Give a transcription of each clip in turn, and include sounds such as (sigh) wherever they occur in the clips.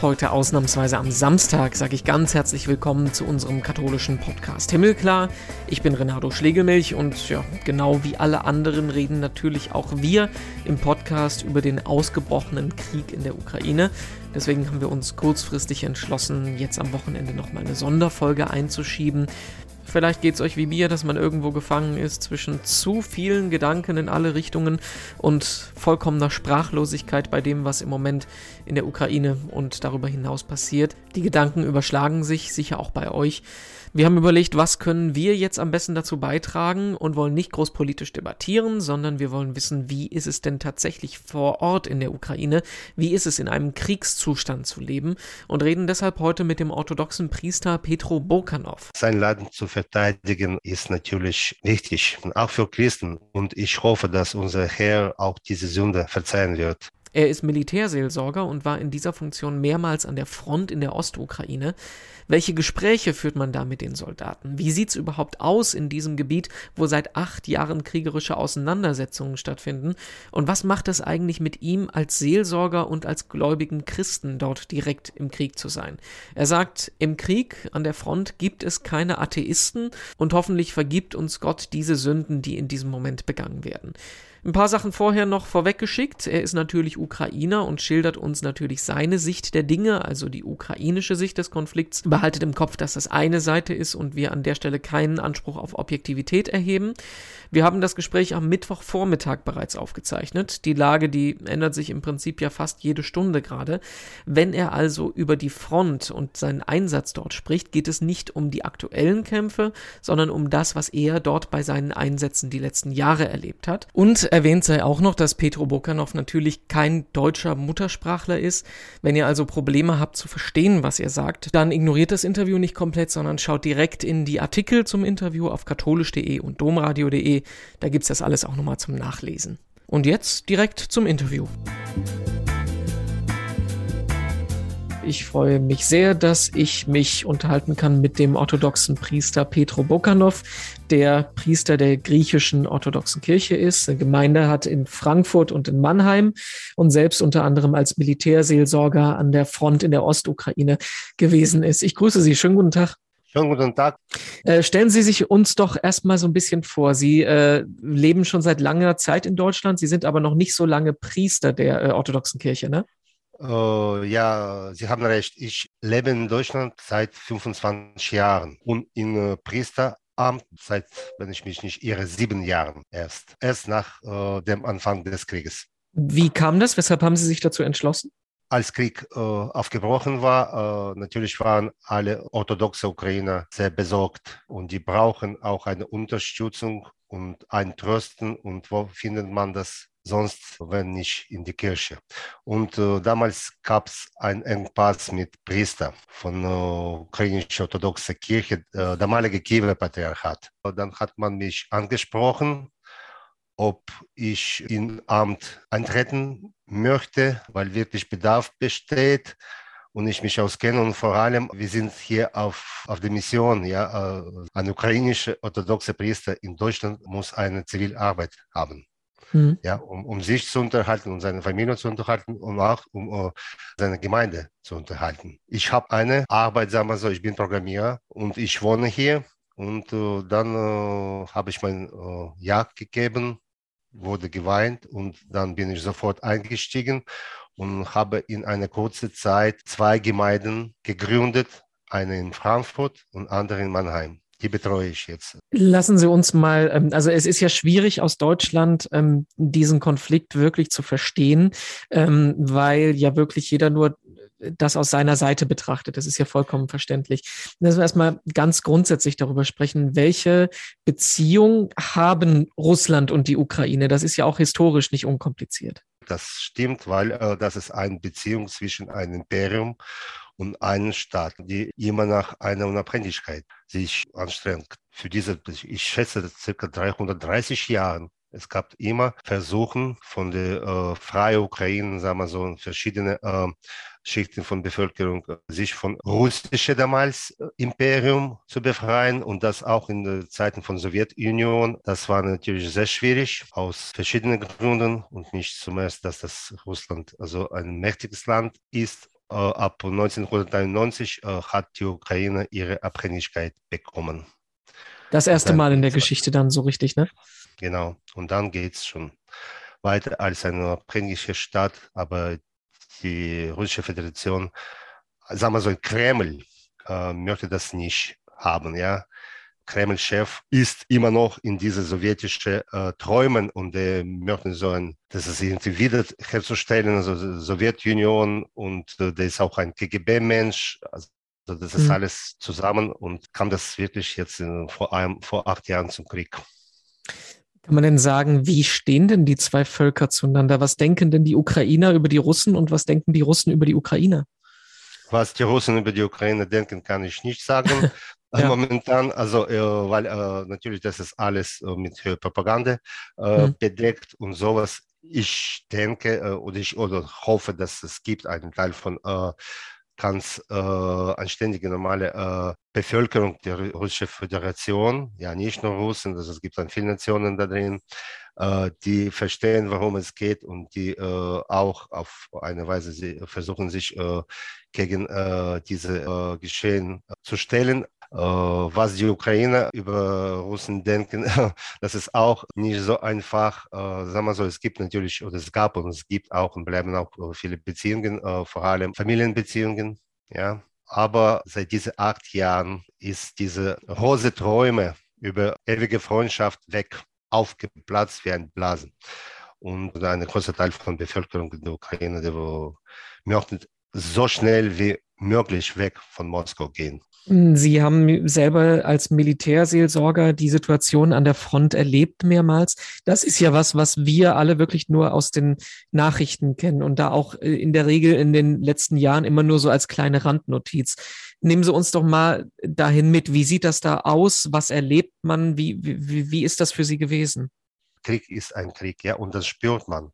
Heute ausnahmsweise am Samstag sage ich ganz herzlich willkommen zu unserem katholischen Podcast Himmelklar. Ich bin Renato Schlegelmilch und ja, genau wie alle anderen reden natürlich auch wir im Podcast über den ausgebrochenen Krieg in der Ukraine. Deswegen haben wir uns kurzfristig entschlossen, jetzt am Wochenende nochmal eine Sonderfolge einzuschieben. Vielleicht geht es euch wie mir, dass man irgendwo gefangen ist zwischen zu vielen Gedanken in alle Richtungen und vollkommener Sprachlosigkeit bei dem, was im Moment in der Ukraine und darüber hinaus passiert. Die Gedanken überschlagen sich, sicher auch bei euch. Wir haben überlegt, was können wir jetzt am besten dazu beitragen und wollen nicht groß politisch debattieren, sondern wir wollen wissen, wie ist es denn tatsächlich vor Ort in der Ukraine, wie ist es in einem Kriegszustand zu leben und reden deshalb heute mit dem orthodoxen Priester Petro Bokanov. Sein Land zu verteidigen ist natürlich wichtig, auch für Christen und ich hoffe, dass unser Herr auch diese Sünde verzeihen wird. Er ist Militärseelsorger und war in dieser Funktion mehrmals an der Front in der Ostukraine. Welche Gespräche führt man da mit den Soldaten? Wie sieht's überhaupt aus in diesem Gebiet, wo seit acht Jahren kriegerische Auseinandersetzungen stattfinden? Und was macht es eigentlich mit ihm als Seelsorger und als gläubigen Christen dort direkt im Krieg zu sein? Er sagt, im Krieg an der Front gibt es keine Atheisten und hoffentlich vergibt uns Gott diese Sünden, die in diesem Moment begangen werden. Ein paar Sachen vorher noch vorweggeschickt. Er ist natürlich Ukrainer und schildert uns natürlich seine Sicht der Dinge, also die ukrainische Sicht des Konflikts. Behaltet im Kopf, dass das eine Seite ist und wir an der Stelle keinen Anspruch auf Objektivität erheben. Wir haben das Gespräch am Mittwochvormittag bereits aufgezeichnet. Die Lage, die ändert sich im Prinzip ja fast jede Stunde gerade. Wenn er also über die Front und seinen Einsatz dort spricht, geht es nicht um die aktuellen Kämpfe, sondern um das, was er dort bei seinen Einsätzen die letzten Jahre erlebt hat. Und erwähnt sei auch noch, dass Petro Bokanov natürlich kein deutscher Muttersprachler ist. Wenn ihr also Probleme habt zu verstehen, was er sagt, dann ignoriert das Interview nicht komplett, sondern schaut direkt in die Artikel zum Interview auf katholisch.de und domradio.de. Da gibt's das alles auch nochmal zum Nachlesen. Und jetzt direkt zum Interview. Ich freue mich sehr, dass ich mich unterhalten kann mit dem orthodoxen Priester Petro Bokanov, der Priester der griechischen orthodoxen Kirche ist. Eine Gemeinde hat in Frankfurt und in Mannheim und selbst unter anderem als Militärseelsorger an der Front in der Ostukraine gewesen ist. Ich grüße Sie. Schönen guten Tag. Schönen guten Tag. Äh, stellen Sie sich uns doch erstmal so ein bisschen vor. Sie äh, leben schon seit langer Zeit in Deutschland. Sie sind aber noch nicht so lange Priester der äh, orthodoxen Kirche, ne? Uh, ja, Sie haben recht. Ich lebe in Deutschland seit 25 Jahren und in uh, Priesteramt seit, wenn ich mich nicht irre, sieben Jahren erst. Erst nach uh, dem Anfang des Krieges. Wie kam das? Weshalb haben Sie sich dazu entschlossen? Als Krieg aufgebrochen war, natürlich waren alle orthodoxe Ukrainer sehr besorgt und die brauchen auch eine Unterstützung und ein Trösten. Und wo findet man das sonst, wenn nicht in die Kirche. Und äh, damals gab es einen Engpass mit Priester von äh, ukrainischer orthodoxer Kirche, äh, damalige Kiewer Patriarchat. Dann hat man mich angesprochen, ob ich in Amt eintreten möchte, weil wirklich Bedarf besteht und ich mich auskenne und vor allem, wir sind hier auf, auf der Mission, ja, äh, ein ukrainischer orthodoxer Priester in Deutschland muss eine Zivilarbeit haben mhm. ja, um, um sich zu unterhalten, um seine Familie zu unterhalten und auch um uh, seine Gemeinde zu unterhalten. Ich habe eine Arbeit, sagen wir so, ich bin Programmierer und ich wohne hier und uh, dann uh, habe ich mein uh, Ja gegeben, wurde geweint und dann bin ich sofort eingestiegen und habe in einer kurzen Zeit zwei Gemeinden gegründet, eine in Frankfurt und andere in Mannheim die betreue ich jetzt. Lassen Sie uns mal, ähm, also es ist ja schwierig aus Deutschland ähm, diesen Konflikt wirklich zu verstehen, ähm, weil ja wirklich jeder nur das aus seiner Seite betrachtet. Das ist ja vollkommen verständlich. Lassen wir erstmal ganz grundsätzlich darüber sprechen, welche Beziehung haben Russland und die Ukraine? Das ist ja auch historisch nicht unkompliziert. Das stimmt, weil äh, das ist eine Beziehung zwischen einem Imperium und einen Staat, die immer nach einer Unabhängigkeit sich anstrengt. Für diese, ich schätze, circa 330 Jahren es gab immer Versuche von der äh, freien Ukraine, sagen wir so, verschiedene äh, Schichten von Bevölkerung, sich von russischen damals äh, Imperium zu befreien und das auch in den Zeiten von Sowjetunion. Das war natürlich sehr schwierig aus verschiedenen Gründen und nicht zumeist, dass das Russland also ein mächtiges Land ist ab 1991 äh, hat die Ukraine ihre Abhängigkeit bekommen. Das erste Mal in der Geschichte dann so richtig, ne? Genau. Und dann geht es schon weiter als eine abhängige Staat, aber die Russische Föderation, sagen wir so, Kreml äh, möchte das nicht haben, ja. Kreml-Chef ist immer noch in diese sowjetische äh, Träumen und äh, möchten so ein, das ist irgendwie wieder herzustellen, also Sowjetunion und äh, der ist auch ein KGB-Mensch, also das ist mhm. alles zusammen und kam das wirklich jetzt in, vor, einem, vor acht Jahren zum Krieg. Kann man denn sagen, wie stehen denn die zwei Völker zueinander? Was denken denn die Ukrainer über die Russen und was denken die Russen über die Ukrainer? Was die Russen über die Ukraine denken, kann ich nicht sagen. (laughs) ja. momentan. Also, äh, weil äh, natürlich das ist alles äh, mit Propaganda mhm. bedeckt und sowas. Ich denke oder ich oder hoffe, dass es gibt einen Teil von ganz äh, anständige, normale äh, Bevölkerung der Russischen Föderation, ja nicht nur Russen, also es gibt dann viele Nationen da drin, äh, die verstehen, worum es geht und die äh, auch auf eine Weise sie versuchen, sich äh, gegen äh, diese Geschehen zu stellen. Was die Ukrainer über Russen denken, (laughs) das ist auch nicht so einfach. Sagen wir so, es gibt natürlich, oder es gab und es gibt auch und bleiben auch viele Beziehungen, vor allem Familienbeziehungen, ja. Aber seit diesen acht Jahren ist diese rose Träume über ewige Freundschaft weg aufgeplatzt wie ein Blasen. Und ein großer Teil von der Bevölkerung der Ukraine, die möchten so schnell wie möglich weg von Moskau gehen. Sie haben selber als Militärseelsorger die Situation an der Front erlebt mehrmals. Das ist ja was, was wir alle wirklich nur aus den Nachrichten kennen und da auch äh, in der Regel in den letzten Jahren immer nur so als kleine Randnotiz. Nehmen Sie uns doch mal dahin mit. Wie sieht das da aus? Was erlebt man? Wie, wie, wie ist das für Sie gewesen? Krieg ist ein Krieg, ja, und das spürt man.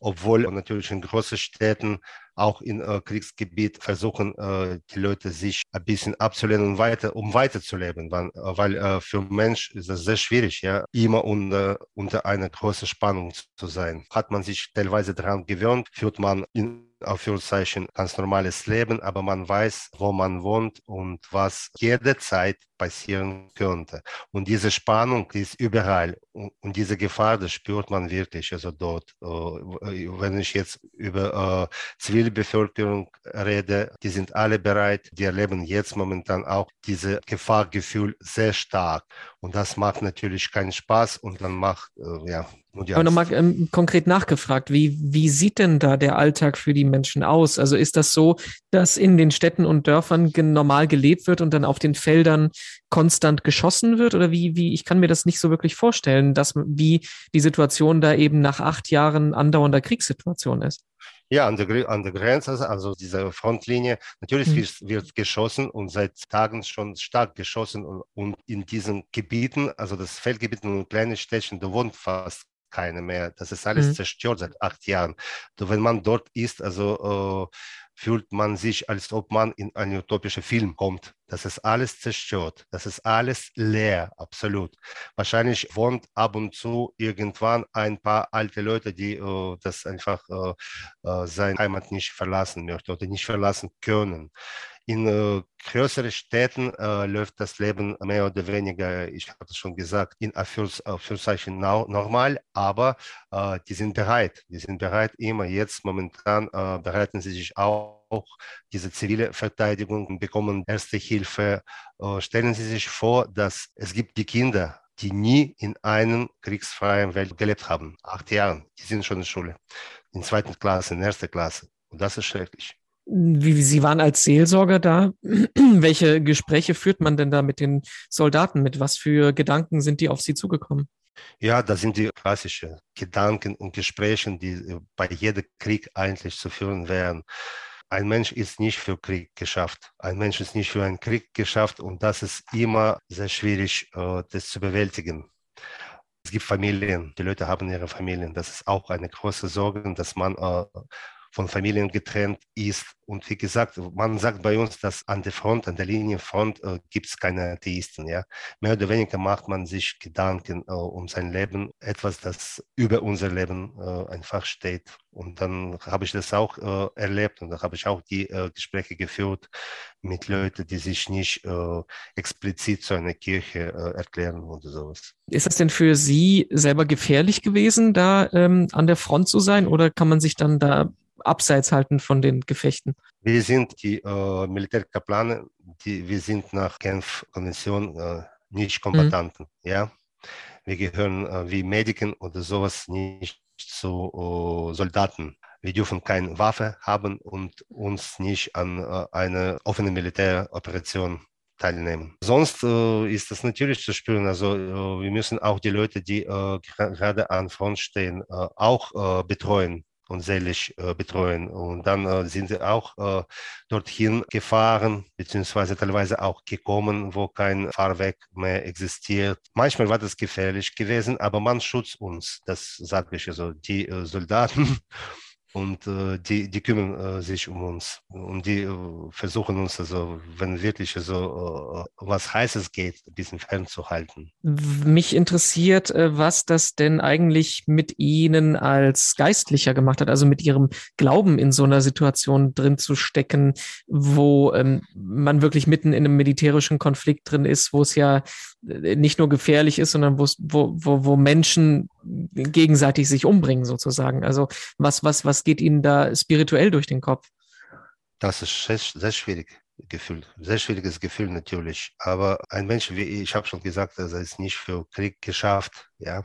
Obwohl natürlich in großen Städten auch in äh, Kriegsgebiet versuchen äh, die Leute sich ein bisschen abzulehnen, weiter, um weiterzuleben, weil, äh, weil äh, für Mensch ist es sehr schwierig, ja, immer unter, unter einer großen Spannung zu sein. Hat man sich teilweise daran gewöhnt, führt man in Anführungszeichen ganz normales Leben, aber man weiß, wo man wohnt und was jederzeit passieren könnte. Und diese Spannung ist überall und diese Gefahr, das spürt man wirklich. Also dort, äh, wenn ich jetzt über äh, Zivilbevölkerung rede, die sind alle bereit, die erleben jetzt momentan auch diese Gefahrgefühl sehr stark. Und das macht natürlich keinen Spaß und dann macht, äh, ja, aber nochmal ähm, konkret nachgefragt, wie, wie sieht denn da der Alltag für die Menschen aus? Also ist das so, dass in den Städten und Dörfern normal gelebt wird und dann auf den Feldern konstant geschossen wird? Oder wie, wie, ich kann mir das nicht so wirklich vorstellen, dass wie die Situation da eben nach acht Jahren andauernder Kriegssituation ist. Ja, an der, an der Grenze, also diese Frontlinie, natürlich mhm. wird, wird, geschossen und seit Tagen schon stark geschossen und, und in diesen Gebieten, also das Feldgebiet und kleine Städtchen, da wohnt fast keine mehr. Das ist alles mhm. zerstört seit acht Jahren. So, wenn man dort ist, also äh, fühlt man sich, als ob man in einen utopischen Film kommt. Das ist alles zerstört. Das ist alles leer, absolut. Wahrscheinlich wohnt ab und zu irgendwann ein paar alte Leute, die äh, das einfach äh, äh, seine Heimat nicht verlassen möchten oder nicht verlassen können. In äh, größeren Städten äh, läuft das Leben mehr oder weniger, ich habe es schon gesagt, in Anführungszeichen normal, aber äh, die sind bereit. Die sind bereit immer jetzt momentan bereiten sie sich auch diese zivile Verteidigung bekommen erste Hilfe. Stellen Sie sich vor, dass es gibt die Kinder, die nie in einem kriegsfreien Welt gelebt haben. Acht Jahre, die sind schon in der Schule, in zweiter Klasse, in erster Klasse. Und das ist schrecklich. Wie, Sie waren als Seelsorger da. (clears throat) Welche Gespräche führt man denn da mit den Soldaten? Mit was für Gedanken sind die auf Sie zugekommen? Ja, das sind die klassischen Gedanken und Gespräche, die äh, bei jedem Krieg eigentlich zu führen wären. Ein Mensch ist nicht für Krieg geschafft. Ein Mensch ist nicht für einen Krieg geschafft und das ist immer sehr schwierig, äh, das zu bewältigen. Es gibt Familien, die Leute haben ihre Familien. Das ist auch eine große Sorge, dass man äh, von Familien getrennt ist. Und wie gesagt, man sagt bei uns, dass an der Front, an der Linienfront äh, gibt es keine Atheisten. Ja? Mehr oder weniger macht man sich Gedanken äh, um sein Leben, etwas, das über unser Leben äh, einfach steht. Und dann habe ich das auch äh, erlebt und da habe ich auch die äh, Gespräche geführt mit Leuten, die sich nicht äh, explizit zu einer Kirche erklären oder sowas. Ist das denn für Sie selber gefährlich gewesen, da ähm, an der Front zu sein oder kann man sich dann da abseits halten von den Gefechten? Wir sind die äh, Militärkaplane, die, wir sind nach Genf-Konvention äh, nicht Kombatanten. Mhm. Ja? Wir gehören äh, wie Mediken oder sowas nicht zu uh, Soldaten. Wir dürfen keine Waffe haben und uns nicht an uh, einer offenen Militäroperation teilnehmen. Sonst uh, ist das natürlich zu spüren. Also wir müssen auch die Leute, die gerade an Front stehen, auch betreuen und seelisch äh, betreuen. Und dann äh, sind sie auch äh, dorthin gefahren, beziehungsweise teilweise auch gekommen, wo kein Fahrweg mehr existiert. Manchmal war das gefährlich gewesen, aber man schützt uns, das sage ich also, die äh, Soldaten (laughs) und äh, die, die kümmern äh, sich um uns und die äh, versuchen uns also, wenn wirklich so äh, was Heißes geht, ein bisschen fernzuhalten. Mich interessiert, äh, was das denn eigentlich mit Ihnen als Geistlicher gemacht hat, also mit Ihrem Glauben in so einer Situation drin zu stecken, wo ähm, man wirklich mitten in einem militärischen Konflikt drin ist, wo es ja äh, nicht nur gefährlich ist, sondern wo, wo, wo Menschen gegenseitig sich umbringen sozusagen. Also was, was, was geht Ihnen da spirituell durch den Kopf? Das ist sehr, sehr schwierig. Gefühl, sehr schwieriges Gefühl natürlich. Aber ein Mensch wie ich, habe schon gesagt, er ist nicht für Krieg geschafft, ja.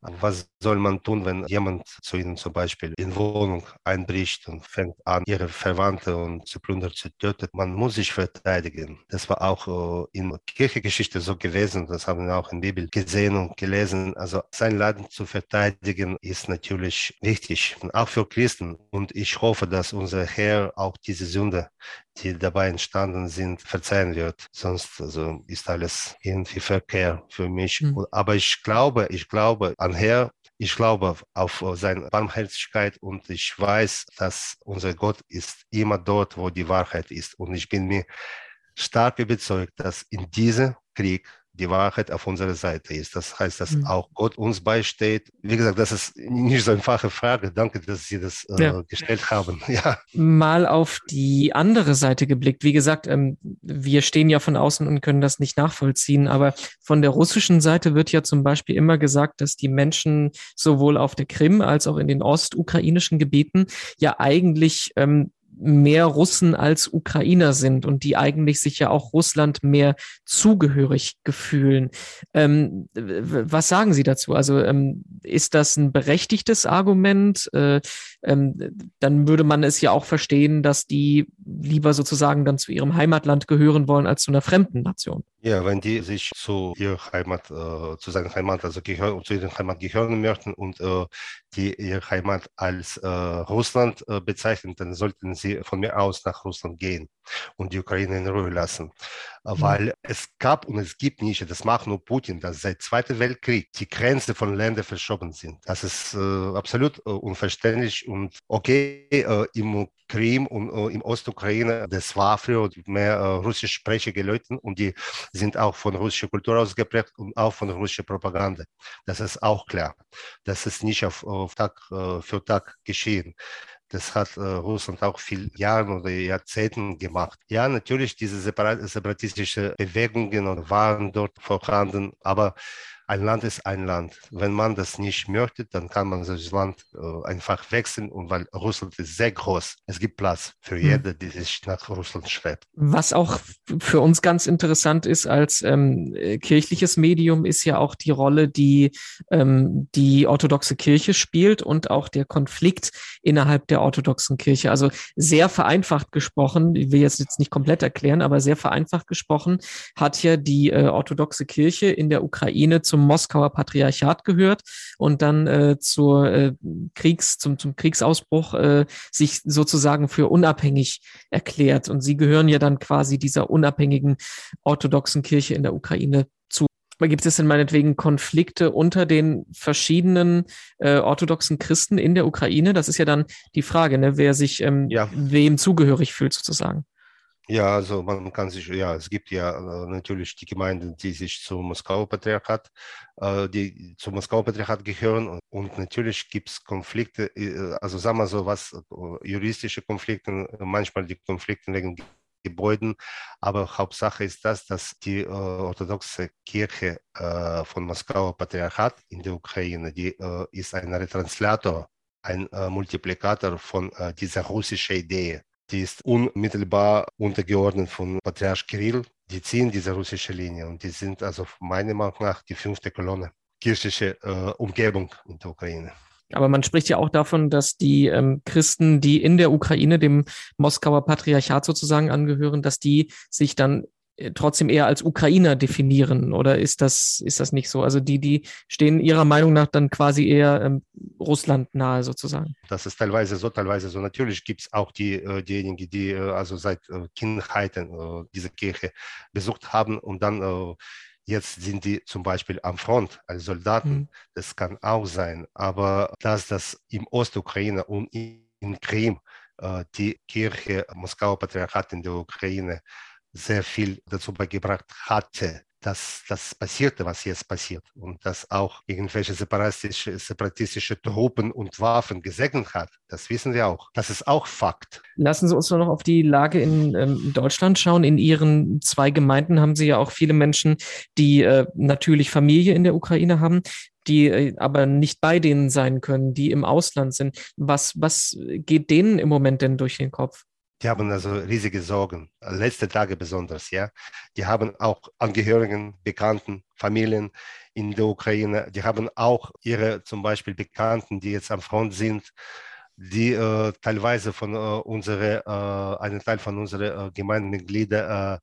Was soll man tun, wenn jemand zu Ihnen zum Beispiel in Wohnung einbricht und fängt an, Ihre Verwandte und zu plündern, zu töten? Man muss sich verteidigen. Das war auch äh, in Kirchengeschichte so gewesen. Das haben wir auch in der Bibel gesehen und gelesen. Also sein Laden zu verteidigen ist natürlich wichtig, auch für Christen. Und ich hoffe, dass unser Herr auch diese Sünde, die dabei entstanden sind, verzeihen wird. Sonst also, ist alles irgendwie Verkehr für mich. Mhm. Aber ich glaube, ich glaube an Herr, ich glaube auf seine Barmherzigkeit und ich weiß, dass unser Gott ist immer dort, wo die Wahrheit ist. Und ich bin mir stark überzeugt, dass in diesem Krieg die Wahrheit auf unserer Seite ist. Das heißt, dass mhm. auch Gott uns beisteht. Wie gesagt, das ist nicht so eine einfache Frage. Danke, dass Sie das äh, ja. gestellt haben. (laughs) Ja. Mal auf die andere Seite geblickt. Wie gesagt, ähm, wir stehen ja von außen und können das nicht nachvollziehen. Aber von der russischen Seite wird ja zum Beispiel immer gesagt, dass die Menschen sowohl auf der Krim als auch in den ostukrainischen Gebieten ja eigentlich ähm, mehr Russen als Ukrainer sind und die eigentlich sich ja auch Russland mehr zugehörig gefühlen. Ähm, was sagen Sie dazu? Also ähm, ist das ein berechtigtes Argument? Äh, ähm, dann würde man es ja auch verstehen, dass die lieber sozusagen dann zu ihrem Heimatland gehören wollen als zu einer fremden Nation. Ja, wenn die sich zu ihrer Heimat, äh, zu seiner Heimat, also gehören, zu ihrer Heimat gehören möchten und äh, die ihre Heimat als äh, Russland äh, bezeichnen, dann sollten sie von mir aus nach Russland gehen und die Ukraine in Ruhe lassen. Mhm. Weil es gab und es gibt nicht, das macht nur Putin, dass seit Zweiten Weltkrieg die Grenzen von Ländern verschoben sind. Das ist äh, absolut äh, unverständlich und okay, im Krim und äh, im Ostukraine, das war früher mehr äh, russisch sprechige Leute und die sind auch von russischer Kultur ausgeprägt und auch von russischer Propaganda. Das ist auch klar. Das ist nicht auf, auf Tag äh, für Tag geschehen. Das hat äh, Russland auch viel Jahren oder Jahrzehnten gemacht. Ja, natürlich, diese separatistische Bewegungen waren dort vorhanden, aber ein Land ist ein Land. Wenn man das nicht möchte, dann kann man das Land äh, einfach wechseln und weil Russland ist sehr groß, es gibt Platz für hm. jede, die sich nach Russland schreibt. Was auch für uns ganz interessant ist als ähm, kirchliches Medium, ist ja auch die Rolle, die ähm, die orthodoxe Kirche spielt und auch der Konflikt innerhalb der orthodoxen Kirche. Also sehr vereinfacht gesprochen, ich will jetzt, jetzt nicht komplett erklären, aber sehr vereinfacht gesprochen, hat ja die äh, orthodoxe Kirche in der Ukraine zum zum Moskauer Patriarchat gehört und dann äh, zur äh, Kriegs, zum, zum Kriegsausbruch äh, sich sozusagen für unabhängig erklärt. Und sie gehören ja dann quasi dieser unabhängigen orthodoxen Kirche in der Ukraine zu. Gibt es denn meinetwegen Konflikte unter den verschiedenen äh, orthodoxen Christen in der Ukraine? Das ist ja dann die Frage, ne, wer sich ähm, ja. wem zugehörig fühlt sozusagen. Ja, also man kann sich, ja, es gibt ja äh, natürlich die Gemeinden, die sich zum Moskauer Patriarchat, äh, die zum Moskauer Patriarchat gehören und, natürlich gibt es Konflikte, äh, also sagen wir so was, juristische Konflikte, manchmal die Konflikte wegen Gebäuden, aber Hauptsache ist das, dass die orthodoxe Kirche von Moskauer Patriarchat in der Ukraine, die ist ein Retranslator, ein Multiplikator von dieser russischen Idee die ist unmittelbar untergeordnet von Patriarch Kirill. Die ziehen diese russische Linie und die sind also meiner Meinung nach die fünfte Kolonne kirchliche äh, Umgebung in der Ukraine. Aber man spricht ja auch davon, dass die ähm, Christen, die in der Ukraine dem Moskauer Patriarchat sozusagen angehören, dass die sich dann trotzdem eher als Ukrainer definieren oder ist das, ist das nicht so? Also die, die stehen ihrer Meinung nach dann quasi eher ähm, Russland nahe sozusagen. Das ist teilweise so, teilweise so. Natürlich gibt es auch die, äh, diejenigen, die äh, also seit äh, Kindheiten äh, diese Kirche besucht haben und dann äh, jetzt sind die zum Beispiel am Front als Soldaten. Mhm. Das kann auch sein. Aber dass das im Ostukraine und in Krim die Kirche Moskauer Patriarchat in der Ukraine sehr viel dazu beigebracht hatte, dass das passierte, was jetzt passiert und dass auch irgendwelche separatistische, separatistische Truppen und Waffen gesegnet hat. Das wissen wir auch. Das ist auch Fakt. Lassen Sie uns noch auf die Lage in ähm, Deutschland schauen. In Ihren zwei Gemeinden haben Sie ja auch viele Menschen, die äh, natürlich Familie in der Ukraine haben die äh, aber nicht bei denen sein können, die im Ausland sind. Was, was geht denen im Moment denn durch den Kopf? Die haben also riesige Sorgen, letzte Tage besonders, ja. Die haben auch Angehörigen, Bekannten, Familien in der Ukraine. Die haben auch ihre zum Beispiel Bekannten, die jetzt am Front sind, die äh, teilweise von äh, unsere, äh, einen Teil von unseren äh, Gemeindemitgliedern, äh,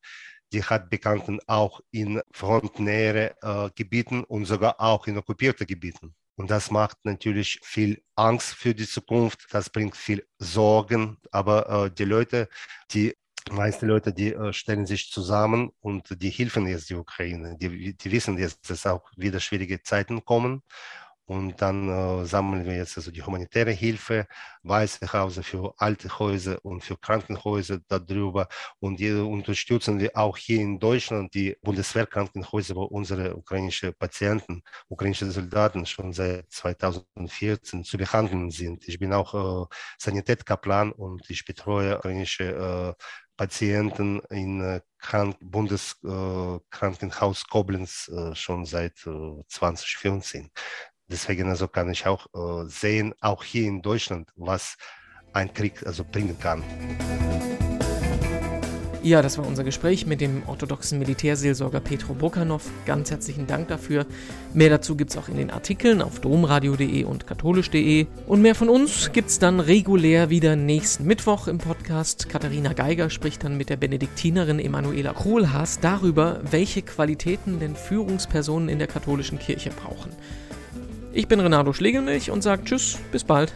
die hat Bekannten auch in frontnähere äh, Gebieten und sogar auch in okkupierten Gebieten. Und das macht natürlich viel Angst für die Zukunft, das bringt viel Sorgen, aber äh, die Leute, die meisten Leute, die äh, stellen sich zusammen und die helfen jetzt die Ukraine. Die, die wissen jetzt, dass auch wieder schwierige Zeiten kommen und dann äh, sammeln wir jetzt also die humanitäre Hilfe, Weiße Hause für alte Häuser und für Krankenhäuser darüber. Und die unterstützen wir auch hier in Deutschland die Bundeswehrkrankenhäuser, wo unsere ukrainischen Patienten, ukrainische Soldaten schon seit 2014 zu behandeln sind. Ich bin auch äh, Sanitätskaplan und ich betreue ukrainische äh, Patienten in äh, Krank Bundeskrankenhaus äh, Koblenz äh, schon seit 2014. Deswegen also kann ich auch äh, sehen, auch hier in Deutschland, was ein Krieg also bringen kann. Ja, das war unser Gespräch mit dem orthodoxen Militärseelsorger Petro Bokanov. Ganz herzlichen Dank dafür. Mehr dazu gibt es auch in den Artikeln auf domradio.de und katholisch.de. Und mehr von uns gibt es dann regulär wieder nächsten Mittwoch im Podcast. Katharina Geiger spricht dann mit der Benediktinerin Emanuela Kohlhaas darüber, welche Qualitäten denn Führungspersonen in der katholischen Kirche brauchen. Ich bin Renato Schlegelmilch und sage Tschüss, bis bald.